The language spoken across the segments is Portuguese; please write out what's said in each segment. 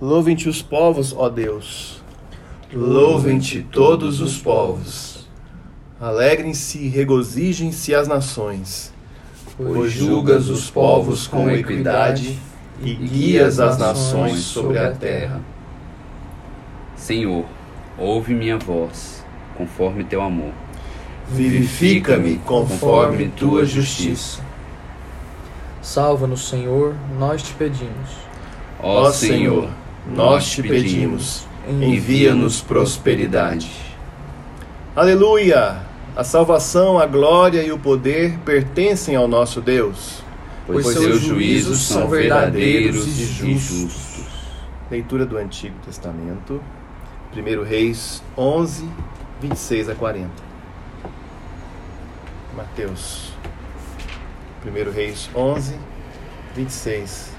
Louvem-te os povos, ó Deus. Louvem-te todos os povos. Alegrem-se e regozijem-se as nações. Pois julgas os povos com equidade e guias as nações sobre a terra. Senhor, ouve minha voz, conforme teu amor. Vivifica-me conforme tua justiça. Salva-nos, Senhor, nós te pedimos. Ó Senhor, nós te pedimos, envia-nos prosperidade. Aleluia! A salvação, a glória e o poder pertencem ao nosso Deus. Pois, seus juízos são verdadeiros e justos. Leitura do Antigo Testamento, 1 Reis 11, 26 a 40. Mateus, 1 Reis 11, 26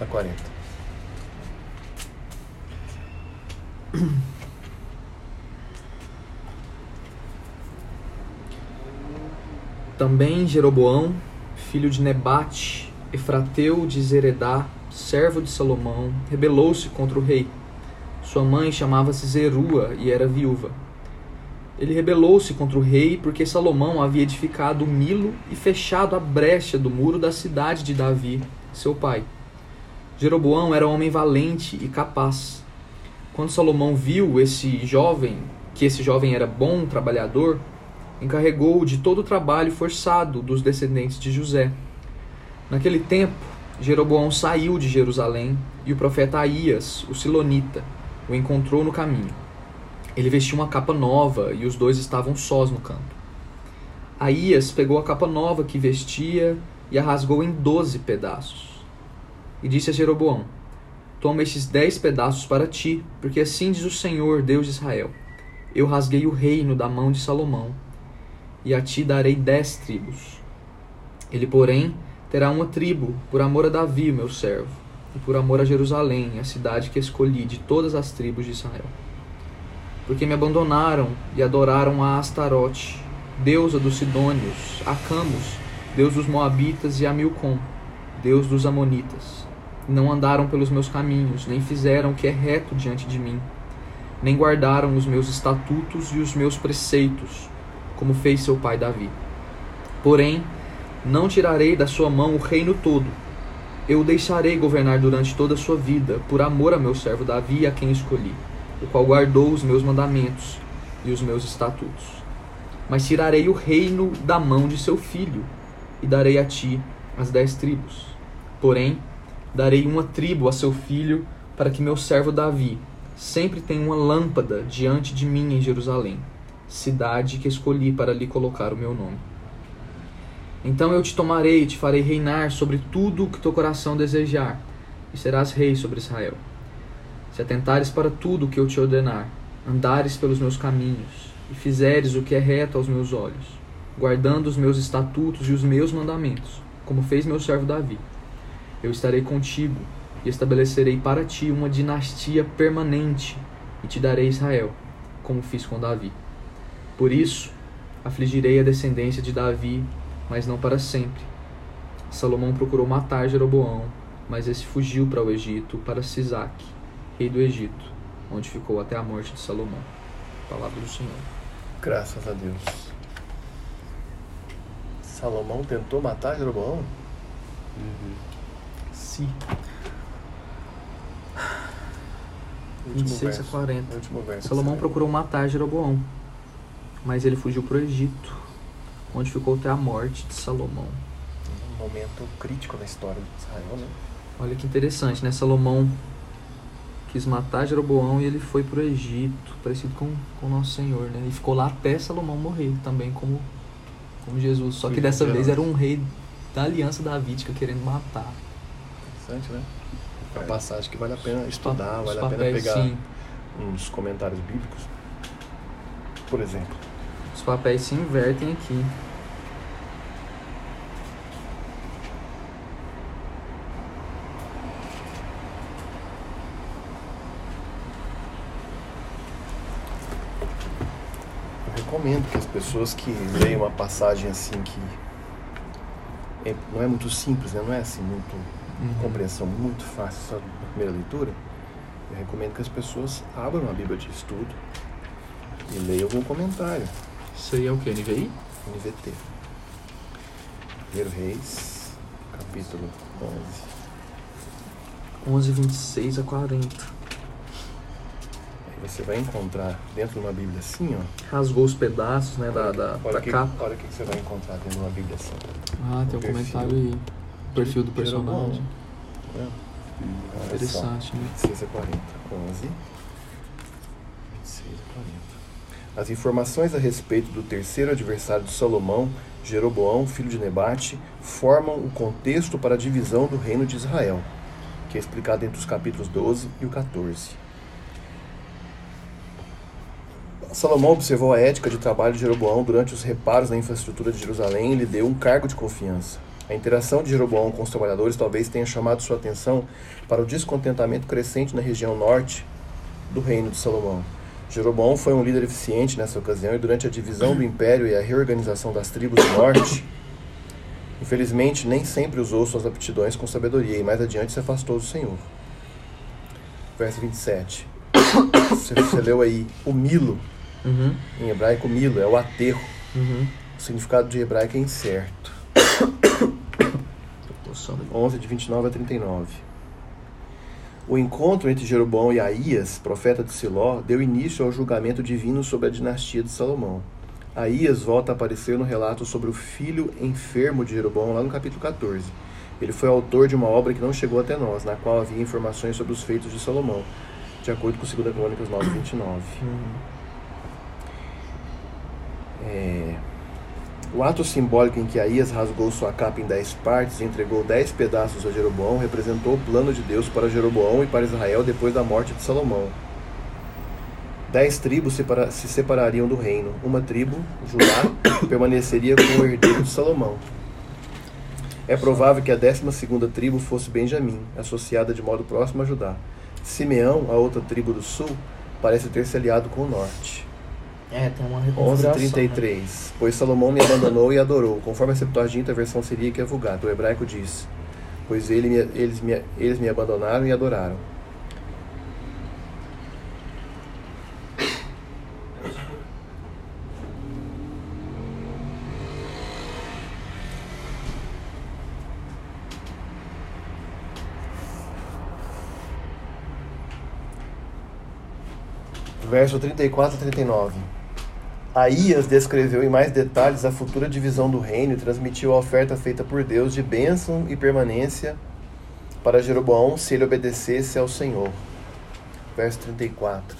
a 40. Também Jeroboão, filho de Nebate, Efrateu de Zeredá, servo de Salomão, rebelou-se contra o rei. Sua mãe chamava-se Zerua e era viúva. Ele rebelou-se contra o rei porque Salomão havia edificado Milo e fechado a brecha do muro da cidade de Davi, seu pai. Jeroboão era homem valente e capaz. Quando Salomão viu esse jovem, que esse jovem era bom trabalhador, encarregou-o de todo o trabalho forçado dos descendentes de José. Naquele tempo, Jeroboão saiu de Jerusalém e o profeta Aías, o Silonita, o encontrou no caminho. Ele vestiu uma capa nova e os dois estavam sós no campo. Aías pegou a capa nova que vestia e a rasgou em doze pedaços. E disse a Jeroboão: Toma estes dez pedaços para ti, porque assim diz o Senhor, Deus de Israel: Eu rasguei o reino da mão de Salomão, e a ti darei dez tribos. Ele, porém, terá uma tribo, por amor a Davi, meu servo, e por amor a Jerusalém, a cidade que escolhi de todas as tribos de Israel. Porque me abandonaram e adoraram a Astarote, deusa dos Sidônios, a Camus, deus dos Moabitas, e a Milcom, deus dos Amonitas. Não andaram pelos meus caminhos, nem fizeram o que é reto diante de mim, nem guardaram os meus estatutos e os meus preceitos, como fez seu pai Davi. Porém, não tirarei da sua mão o reino todo. Eu o deixarei governar durante toda a sua vida, por amor a meu servo Davi, a quem escolhi, o qual guardou os meus mandamentos e os meus estatutos. Mas tirarei o reino da mão de seu filho, e darei a ti as dez tribos. Porém, darei uma tribo a seu filho, para que meu servo Davi sempre tenha uma lâmpada diante de mim em Jerusalém, cidade que escolhi para lhe colocar o meu nome. Então eu te tomarei e te farei reinar sobre tudo o que teu coração desejar, e serás rei sobre Israel. Se atentares para tudo o que eu te ordenar, andares pelos meus caminhos, e fizeres o que é reto aos meus olhos, guardando os meus estatutos e os meus mandamentos, como fez meu servo Davi, eu estarei contigo e estabelecerei para ti uma dinastia permanente e te darei Israel, como fiz com Davi. Por isso, afligirei a descendência de Davi, mas não para sempre. Salomão procurou matar Jeroboão, mas esse fugiu para o Egito, para Sisac, rei do Egito, onde ficou até a morte de Salomão. Palavra do Senhor. Graças a Deus. Salomão tentou matar Jeroboão? Último 26 a verso. 40. Último verso. Salomão procurou matar Jeroboão, mas ele fugiu para o Egito, onde ficou até a morte de Salomão. Um momento crítico na história de Israel, né? Olha que interessante, né? Salomão quis matar Jeroboão e ele foi para o Egito, parecido com o nosso Senhor, né? E ficou lá até Salomão morrer, também como, como Jesus. Só que dessa de vez era um rei da aliança davídica querendo matar. Né? É uma passagem que vale a pena estudar, Os vale a pena pegar sim. uns comentários bíblicos. Por exemplo, Os papéis se invertem aqui. eu recomendo que as pessoas que leiam uma passagem assim que é- não é muito simples, né? não é assim muito Uhum. compreensão muito fácil só na primeira leitura, Eu recomendo que as pessoas abram a Bíblia de estudo e leiam algum comentário. Isso aí é o que? NVI? NVT. Primeiro Reis, capítulo 11. 11, 26 a 40. Aí você vai encontrar dentro de uma Bíblia assim, ó. Rasgou os pedaços, né, da, da, olha da que, capa. Olha o que você vai encontrar dentro de uma Bíblia assim. Ah, tem um perfil. comentário aí. O perfil do personagem. Olha só. Interessante, né? 26 a 40. 11. 26 a 40. As informações a respeito do terceiro adversário de Salomão, Jeroboão, filho de Nebate, formam o contexto para a divisão do reino de Israel, que é explicado entre os capítulos 12 e o 14. Salomão observou a ética de trabalho de Jeroboão durante os reparos na infraestrutura de Jerusalém e lhe deu um cargo de confiança. A interação de Jeroboão com os trabalhadores talvez tenha chamado sua atenção para o descontentamento crescente na região norte do reino de Salomão. Jeroboão foi um líder eficiente nessa ocasião e durante a divisão do império e a reorganização das tribos do norte, infelizmente nem sempre usou suas aptidões com sabedoria e mais adiante se afastou do Senhor. Verso 27. Você, você leu aí o Milo, Uhum, em hebraico Milo, é o aterro. uhum. O significado de hebraico é incerto. Tô coçando aqui. 11 de 29 a 39. O encontro entre Jeroboão e Aías, profeta de Siló, deu início ao julgamento divino sobre a dinastia de Salomão. Aías volta a aparecer no relato sobre o filho enfermo de Jeroboão, lá no capítulo 14. Ele foi autor de uma obra que não chegou até nós, na qual havia informações sobre os feitos de Salomão, de acordo com 2 Crônicas 9, 29. Uhum. É, O ato simbólico em que Aías rasgou sua capa em dez partes e entregou dez pedaços a Jeroboão representou o plano de Deus para Jeroboão e para Israel depois da morte de Salomão. Dez tribos se separariam do reino. Uma tribo, Judá, permaneceria com o herdeiro de Salomão. É provável que a décima segunda tribo fosse Benjamim, associada de modo próximo a Judá. Simeão, a outra tribo do sul, parece ter se aliado com o norte. É, tem uma reconfiguração. né? 11:33 Pois Salomão me abandonou e adorou, conforme a Septuaginta, a versão seria que é vulgata. O hebraico diz: Pois ele me- eles, me, eles me abandonaram e adoraram. Verso 34 a 39. Aías descreveu em mais detalhes a futura divisão do reino e transmitiu a oferta feita por Deus de bênção e permanência para Jeroboão se ele obedecesse ao Senhor. Verso 34.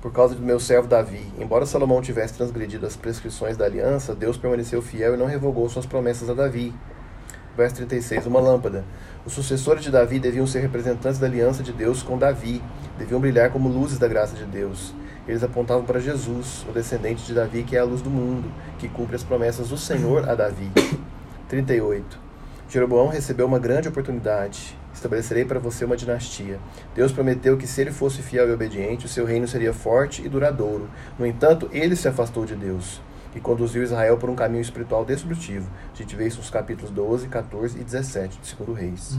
Por causa do meu servo Davi, embora Salomão tivesse transgredido as prescrições da aliança, Deus permaneceu fiel e não revogou suas promessas a Davi. Verso 36. Uma lâmpada. Os sucessores de Davi deviam ser representantes da aliança de Deus com Davi, deviam brilhar como luzes da graça de Deus. Eles apontavam para Jesus, o descendente de Davi, que é a luz do mundo, que cumpre as promessas do Senhor a Davi. 38. Jeroboão recebeu uma grande oportunidade. Estabelecerei para você uma dinastia. Deus prometeu que se ele fosse fiel e obediente, o seu reino seria forte e duradouro. No entanto, ele se afastou de Deus e conduziu Israel por um caminho espiritual destrutivo. A gente vê isso nos capítulos 12, 14 e 17 de 2 Reis.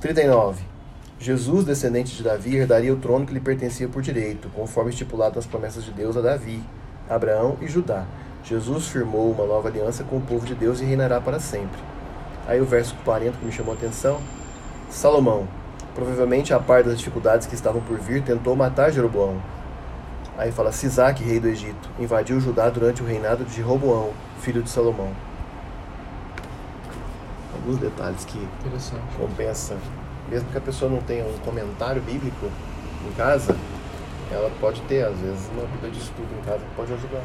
39. Jesus, descendente de Davi, herdaria o trono que lhe pertencia por direito, conforme estipulado nas promessas de Deus a Davi, Abraão e Judá. Jesus firmou uma nova aliança com o povo de Deus e reinará para sempre. Aí o verso 40 que me chamou a atenção. Salomão, provavelmente a par das dificuldades que estavam por vir, tentou matar Jeroboão. Aí fala, Sisaque, rei do Egito, invadiu Judá durante o reinado de Roboão, filho de Salomão. Alguns detalhes que compensa. Mesmo que a pessoa não tenha um comentário bíblico em casa, ela pode ter, às vezes, uma Bíblia de estudo em casa que pode ajudar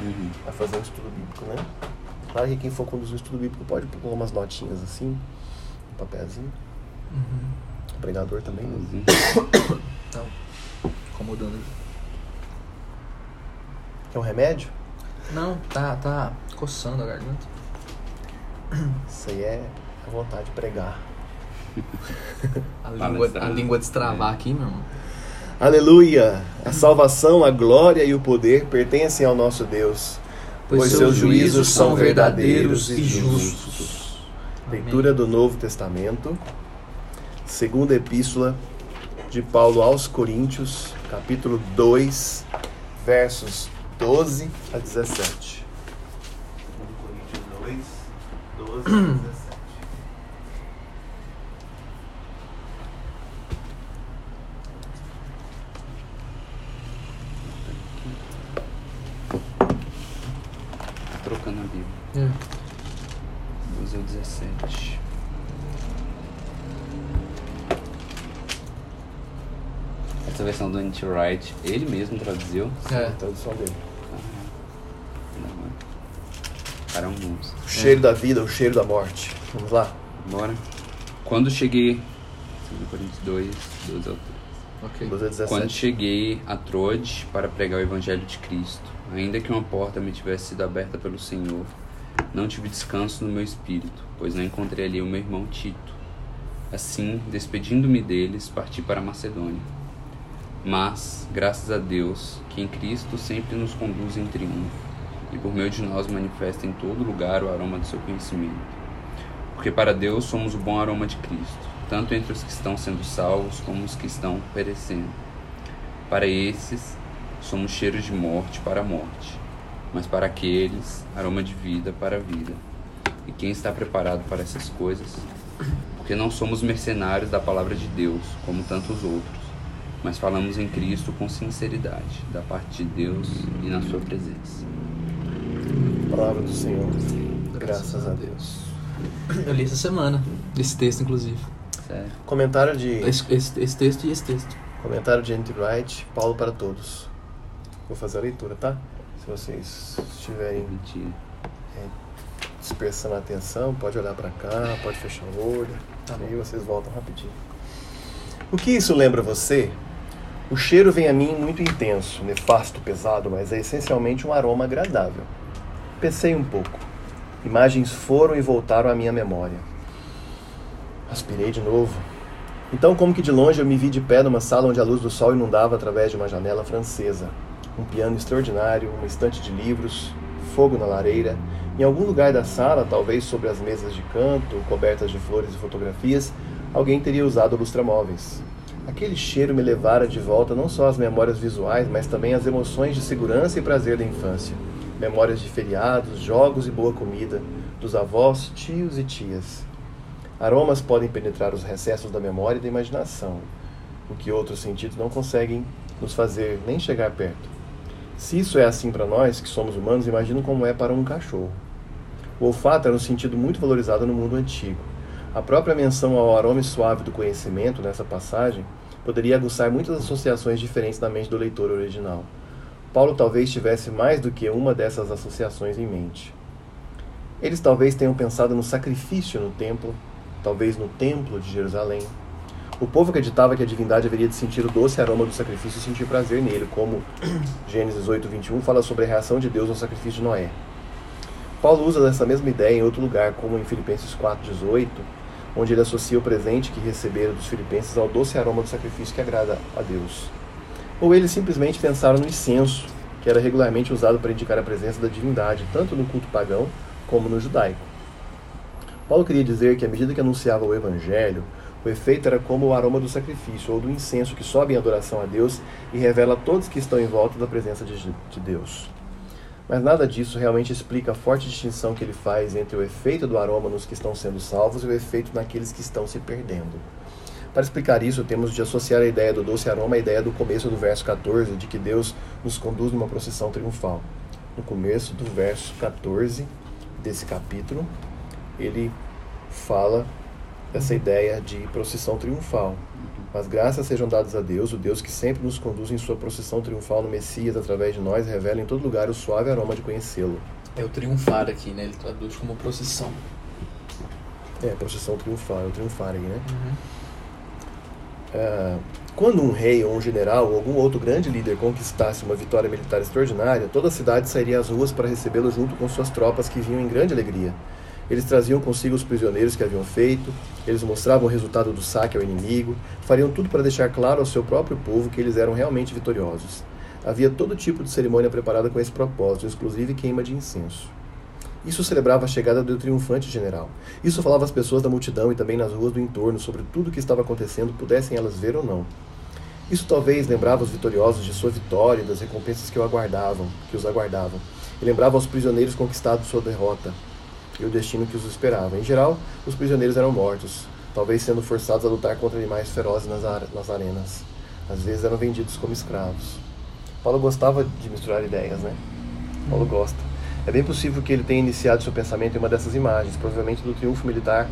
Uhum. a fazer um estudo bíblico, né? Claro que quem for conduzir o estudo bíblico pode pôr umas notinhas assim, um papelzinho. Uhum. O pregador também, né? Uhum. Então, incomodando. Quer um remédio? Não, tá, tá coçando a garganta. Isso aí é a vontade de pregar. A língua, a língua destravar aqui, meu irmão. Aleluia! A salvação, a glória e o poder pertencem ao nosso Deus, pois, seus juízos são verdadeiros e justos. Leitura do Novo Testamento, segunda epístola de Paulo aos Coríntios, capítulo 2, versos 12 a 17. 1 Coríntios 2, 12 a 17. Trocando a Bíblia. É. 12 ao 17. Essa versão do Anti Wright, ele mesmo traduziu. É. Tradução dele. Não, mano. Cara, é um monstro. O cheiro da vida, o cheiro da morte. Vamos lá? Bora. Quando cheguei. 2 Coríntios 2, 12 ao 13. Ok. 12 a 17. Quando cheguei a Troade para pregar o Evangelho de Cristo, ainda que uma porta me tivesse sido aberta pelo Senhor, não tive descanso no meu espírito, pois não encontrei ali o meu irmão Tito. Assim, despedindo-me deles, parti para Macedônia. Mas, graças a Deus, que em Cristo sempre nos conduz em triunfo, e por meio de nós manifesta em todo lugar o aroma do seu conhecimento. Porque para Deus somos o bom aroma de Cristo, tanto entre os que estão sendo salvos como os que estão perecendo. Para esses, somos cheiros de morte para a morte, mas para aqueles, aroma de vida para a vida. E quem está preparado para essas coisas? Porque não somos mercenários da palavra de Deus, como tantos outros, mas falamos em Cristo com sinceridade, da parte de Deus e na sua presença. Palavra do Senhor. Graças a Deus. Eu li essa semana, esse texto, inclusive. Sério. Comentário de, Esse, esse- esse texto e esse texto. comentário de Andy Wright, Paulo para todos. Vou fazer a leitura, tá? Se vocês estiverem Mentira. dispersando a atenção, pode olhar para cá, pode fechar o olho. Tá aí vocês voltam rapidinho. O que isso lembra você? O cheiro vem a mim muito intenso, nefasto, pesado, mas é essencialmente um aroma agradável. Pensei um pouco. Imagens foram e voltaram à minha memória. Aspirei de novo. Então, como que de longe, eu me vi de pé numa sala onde a luz do sol inundava através de uma janela francesa. Um piano extraordinário, uma estante de livros, fogo na lareira. Em algum lugar da sala, talvez sobre as mesas de canto, cobertas de flores e fotografias, alguém teria usado lustramóveis. Aquele cheiro me levara de volta não só às memórias visuais, mas também às emoções de segurança e prazer da infância. Memórias de feriados, jogos e boa comida, dos avós, tios e tias. Aromas podem penetrar os recessos da memória e da imaginação, o que outros sentidos não conseguem nos fazer nem chegar perto. Se isso é assim para nós, que somos humanos, imagino como é para um cachorro. O olfato era um sentido muito valorizado no mundo antigo. A própria menção ao aroma suave do conhecimento nessa passagem poderia aguçar muitas associações diferentes na mente do leitor original. Paulo talvez tivesse mais do que uma dessas associações em mente. Eles talvez tenham pensado no sacrifício no templo, talvez no templo de Jerusalém. O povo acreditava que a divindade haveria de sentir o doce aroma do sacrifício e sentir prazer nele, como Gênesis 8, 21 fala sobre a reação de Deus ao sacrifício de Noé. Paulo usa essa mesma ideia em outro lugar, como em Filipenses 4, 18, onde ele associa o presente que receberam dos filipenses ao doce aroma do sacrifício que agrada a Deus. Ou eles simplesmente pensaram no incenso, que era regularmente usado para indicar a presença da divindade, tanto no culto pagão como no judaico. Paulo queria dizer que, à medida que anunciava o Evangelho, o efeito era como o aroma do sacrifício ou do incenso que sobe em adoração a Deus e revela a todos que estão em volta da presença de, de Deus. Mas nada disso realmente explica a forte distinção que ele faz entre o efeito do aroma nos que estão sendo salvos e o efeito naqueles que estão se perdendo. Para explicar isso, temos de associar a ideia do doce aroma à ideia do começo do verso 14, de que Deus nos conduz numa procissão triunfal. No começo do verso 14 desse capítulo, ele fala dessa ideia de procissão triunfal. Mas graças sejam dadas a Deus, o Deus que sempre nos conduz em sua procissão triunfal no Messias através de nós, revela em todo lugar o suave aroma de conhecê-lo. É o triunfar aqui, né? Ele traduz como procissão. É, procissão triunfal, é o triunfar aí, né? Ah, quando um rei ou um general ou algum outro grande líder conquistasse uma vitória militar extraordinária, toda a cidade sairia às ruas para recebê-lo junto com suas tropas que vinham em grande alegria. Eles traziam consigo os prisioneiros que haviam feito, eles mostravam o resultado do saque ao inimigo, fariam tudo para deixar claro ao seu próprio povo que eles eram realmente vitoriosos. Havia todo tipo de cerimônia preparada com esse propósito, inclusive queima de incenso. Isso celebrava a chegada do triunfante general. Isso falava às pessoas da multidão e também nas ruas do entorno sobre tudo o que estava acontecendo, pudessem elas ver ou não. Isso talvez lembrava os vitoriosos de sua vitória e das recompensas que o aguardavam, que os aguardavam. E lembrava os prisioneiros conquistados sua derrota e o destino que os esperava. Em geral, os prisioneiros eram mortos, talvez sendo forçados a lutar contra animais ferozes nas, nas arenas. Às vezes eram vendidos como escravos. Paulo gostava de misturar ideias, né? Paulo gosta. É bem possível que ele tenha iniciado seu pensamento em uma dessas imagens, provavelmente do triunfo militar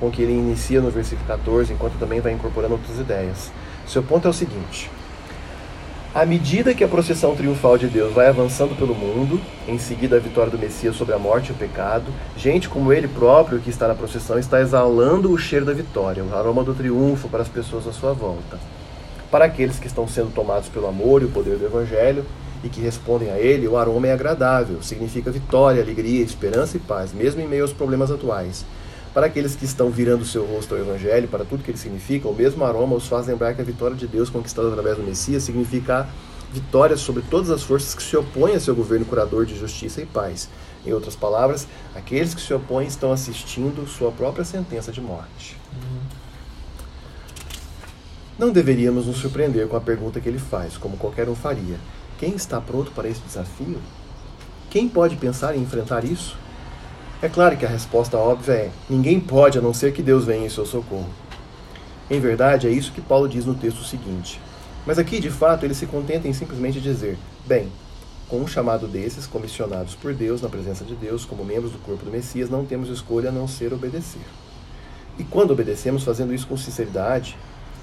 com que ele inicia no versículo 14, enquanto também vai incorporando outras ideias. Seu ponto é o seguinte: à medida que a procissão triunfal de Deus vai avançando pelo mundo, em seguida a vitória do Messias sobre a morte e o pecado, gente como ele próprio que está na procissão está exalando o cheiro da vitória, o aroma do triunfo para as pessoas à sua volta. Para aqueles que estão sendo tomados pelo amor e o poder do Evangelho e que respondem a ele, o aroma é agradável, significa vitória, alegria, esperança e paz, mesmo em meio aos problemas atuais. Para aqueles que estão virando seu rosto ao Evangelho, para tudo que ele significa, o mesmo aroma os faz lembrar que a vitória de Deus conquistada através do Messias significa vitória sobre todas as forças que se opõem a seu governo curador de justiça e paz. Em outras palavras, aqueles que se opõem estão assistindo sua própria sentença de morte. Não deveríamos nos surpreender com a pergunta que ele faz, como qualquer um faria: quem está pronto para esse desafio? Quem pode pensar em enfrentar isso? É claro que a resposta óbvia é: ninguém pode a não ser que Deus venha em seu socorro. Em verdade, é isso que Paulo diz no texto seguinte. Mas aqui, de fato, ele se contenta em simplesmente dizer: bem, com um chamado desses, comissionados por Deus, na presença de Deus, como membros do corpo do Messias, não temos escolha a não ser obedecer. E quando obedecemos, fazendo isso com sinceridade,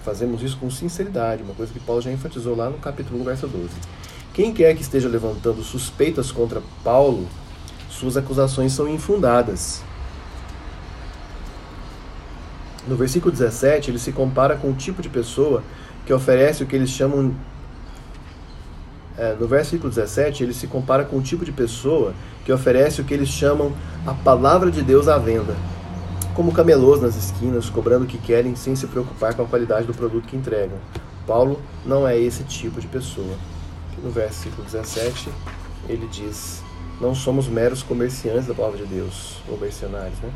fazemos isso com sinceridade, uma coisa que Paulo já enfatizou lá no capítulo 1, verso 12. Quem quer que esteja levantando suspeitas contra Paulo suas acusações são infundadas. No versículo 17, ele se compara com o tipo de pessoa que oferece o que eles chamam. É, no versículo 17, ele se compara com o tipo de pessoa que oferece o que eles chamam a palavra de Deus à venda, como camelôs nas esquinas, cobrando o que querem sem se preocupar com a qualidade do produto que entregam. Paulo não é esse tipo de pessoa. No versículo 17, ele diz: não somos meros comerciantes da palavra de Deus, ou mercenários, né?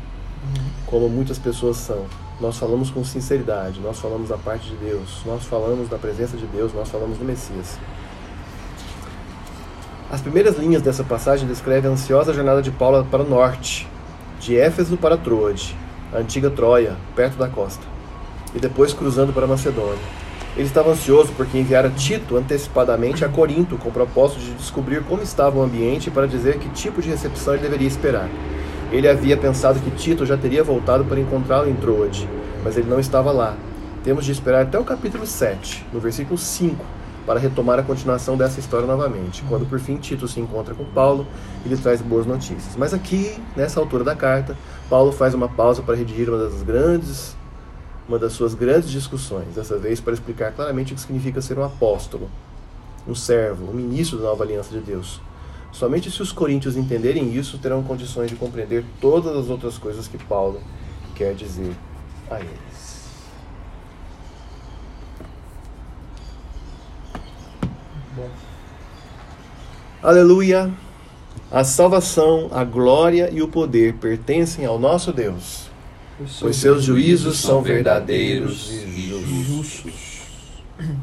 Como muitas pessoas são. Nós falamos com sinceridade, nós falamos da parte de Deus, nós falamos da presença de Deus, nós falamos do Messias. As primeiras linhas dessa passagem descrevem a ansiosa jornada de Paulo para o norte, de Éfeso para Troade, a antiga Troia, perto da costa, e depois cruzando para Macedônia. Ele estava ansioso porque enviara Tito antecipadamente a Corinto com o propósito de descobrir como estava o ambiente para dizer que tipo de recepção ele deveria esperar. Ele havia pensado que Tito já teria voltado para encontrá-lo em Troade, mas ele não estava lá. Temos de esperar até o capítulo 7, no versículo 5, para retomar a continuação dessa história novamente, quando por fim Tito se encontra com Paulo e lhe traz boas notícias. Mas aqui, nessa altura da carta, Paulo faz uma pausa para redigir uma das grandes uma das suas grandes discussões, dessa vez para explicar claramente o que significa ser um apóstolo, um servo, um ministro da nova aliança de Deus. Somente se os coríntios entenderem isso, terão condições de compreender todas as outras coisas que Paulo quer dizer a eles. Bom. Aleluia! A salvação, a glória e o poder pertencem ao nosso Deus pois seus juízos são verdadeiros e justos.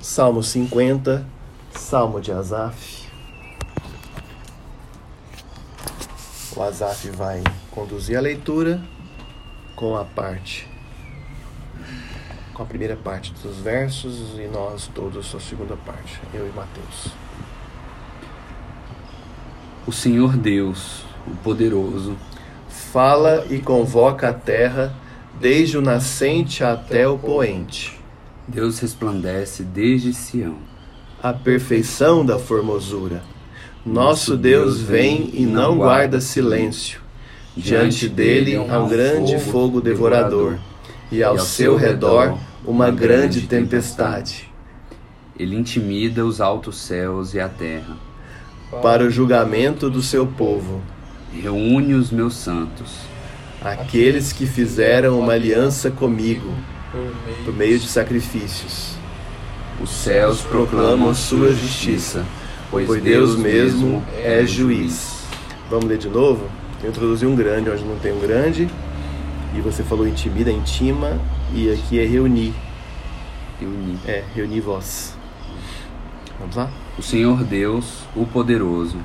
Salmo 50, Salmo de Asaf. O Asaf vai conduzir a leitura com a parte, com a primeira parte dos versos e nós todos a segunda parte, eu e Mateus. O Senhor Deus, o poderoso, fala e convoca a terra, desde o nascente até o poente. Deus resplandece desde Sião. A perfeição da formosura. Nosso Deus vem e não guarda silêncio. Diante dele há um grande fogo devorador, e ao seu redor uma grande tempestade. Ele intimida os altos céus e a terra. Para o julgamento do seu povo reúne os meus santos, aqueles que fizeram uma aliança comigo por meio de sacrifícios. Os céus proclamam sua justiça, pois Deus mesmo é juiz. Vamos ler de novo? Eu introduzi um grande onde não tem um grande, e você falou intimida, intima, e aqui é reunir. Reunir. É, reunir vós. Vamos lá? O Senhor Deus, o poderoso,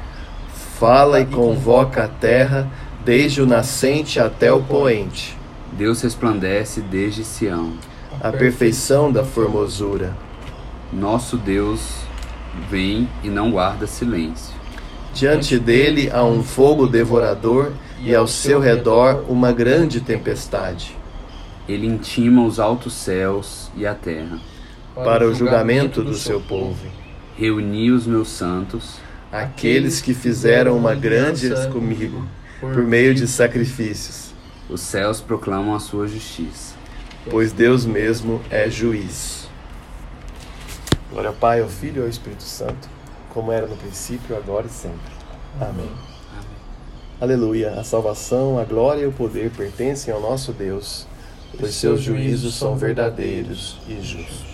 Fala e convoca a terra, desde o nascente até o poente, Deus resplandece desde Sião. a perfeição da formosura. Nosso Deus vem e não guarda silêncio. Diante dele há um fogo devorador e ao seu redor uma grande tempestade. Ele intima os altos céus e a terra. Para o julgamento do seu povo, Reuni os meus santos, aqueles que fizeram uma grande comigo, por meio de sacrifícios, os céus proclamam a sua justiça. pois Deus mesmo é juiz. Glória ao Pai, ao Filho e ao Espírito Santo, como era no princípio, agora e sempre. Amém. Aleluia. A salvação, a glória e o poder pertencem ao nosso Deus, pois seus juízos são verdadeiros e justos.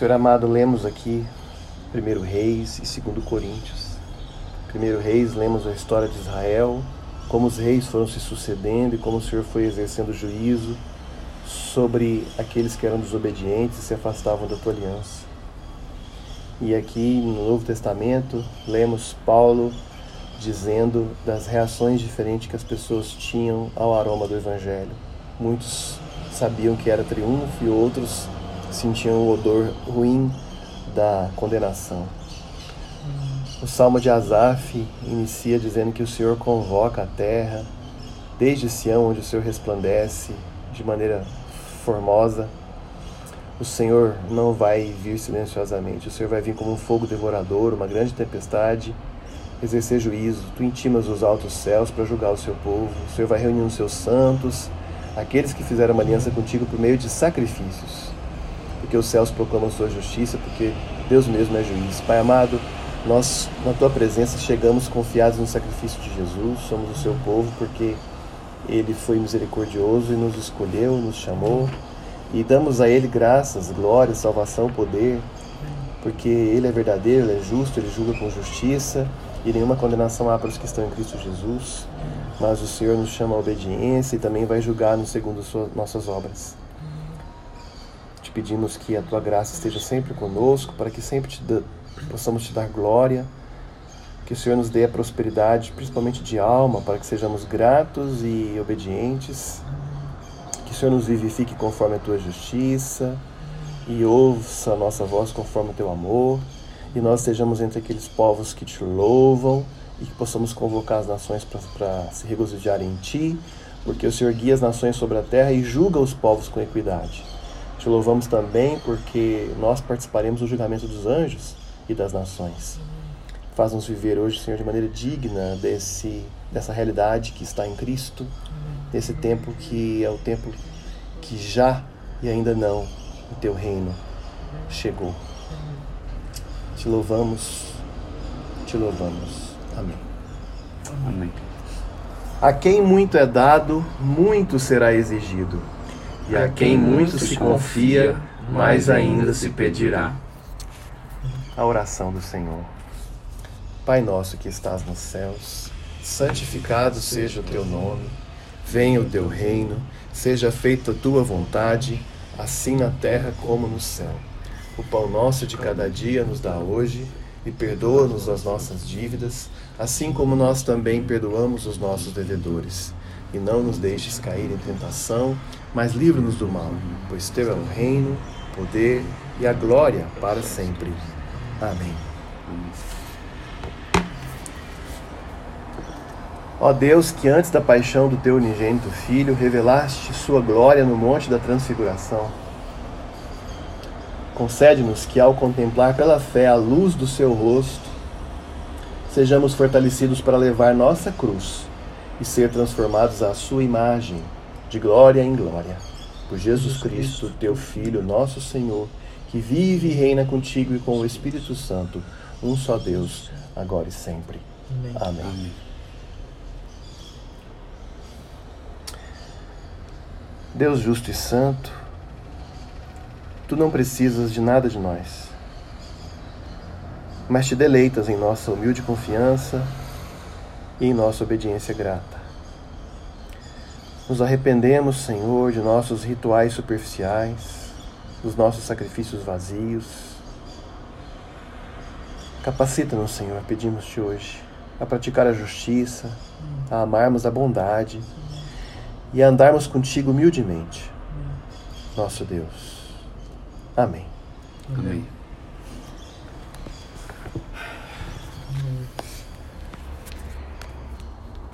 Senhor amado, lemos aqui 1 Reis e 2 Coríntios. 1 Reis, lemos a história de Israel, como os reis foram se sucedendo e como o Senhor foi exercendo juízo sobre aqueles que eram desobedientes e se afastavam da tua aliança. E aqui no Novo Testamento, lemos Paulo dizendo das reações diferentes que as pessoas tinham ao aroma do Evangelho. Muitos sabiam que era triunfo e outros sentiam o odor ruim da condenação. O Salmo de Asaf inicia dizendo que o Senhor convoca a terra, desde Sião, onde o Senhor resplandece de maneira formosa. O Senhor não vai vir silenciosamente, o Senhor vai vir como um fogo devorador, uma grande tempestade, exercer juízo. Tu intimas os altos céus para julgar o seu povo. O Senhor vai reunir os seus santos, aqueles que fizeram uma aliança contigo por meio de sacrifícios porque os céus proclamam sua justiça, porque Deus mesmo é juiz. Pai amado, nós na tua presença chegamos confiados no sacrifício de Jesus, somos o seu povo porque ele foi misericordioso e nos escolheu, nos chamou e damos a ele graças, glória, salvação, poder, porque ele é verdadeiro, ele é justo, ele julga com justiça e nenhuma condenação há para os que estão em Cristo Jesus. Mas o Senhor nos chama à obediência e também vai julgar-nos segundo suas, nossas obras. Te pedimos que a tua graça esteja sempre conosco, para que sempre te dê, possamos te dar glória, que o Senhor nos dê a prosperidade, principalmente de alma, para que sejamos gratos e obedientes, que o Senhor nos vivifique conforme a tua justiça e ouça a nossa voz conforme o teu amor, e nós sejamos entre aqueles povos que te louvam e que possamos convocar as nações para se regozijarem em ti, porque o Senhor guia as nações sobre a terra e julga os povos com equidade. Te louvamos também porque nós participaremos do julgamento dos anjos e das nações. Faz-nos viver hoje, Senhor, de maneira digna desse, dessa realidade que está em Cristo, desse tempo que é o tempo que já e ainda não o teu reino chegou. Te louvamos, te louvamos. Amém. Amém. A quem muito é dado, muito será exigido. E a quem muito se confia, mais ainda se pedirá. A oração do Senhor. Pai nosso que estás nos céus, santificado seja o teu nome. Venha o teu reino, seja feita a tua vontade, assim na terra como no céu. O pão nosso de cada dia nos dá hoje e perdoa-nos as nossas dívidas, assim como nós também perdoamos os nossos devedores. E não nos deixes cair em tentação, mas livra-nos do mal, pois teu é o reino, o poder e a glória para sempre. Amém. Ó Deus, que antes da paixão do teu unigênito Filho revelaste sua glória no monte da transfiguração, concede-nos que, ao contemplar pela fé a luz do seu rosto, sejamos fortalecidos para levar nossa cruz e ser transformados à sua imagem, de glória em glória. Por Jesus Cristo, teu Filho, nosso Senhor, que vive e reina contigo e com o Espírito Santo, um só Deus, agora e sempre. Amém. Amém. Amém. Deus justo e santo, tu não precisas de nada de nós, mas te deleitas em nossa humilde confiança e em nossa obediência grata. Nos arrependemos, Senhor, de nossos rituais superficiais, dos nossos sacrifícios vazios. Capacita-nos, Senhor, pedimos-te hoje, a praticar a justiça, a amarmos a bondade e a andarmos contigo humildemente. Nosso Deus. Amém. Amém.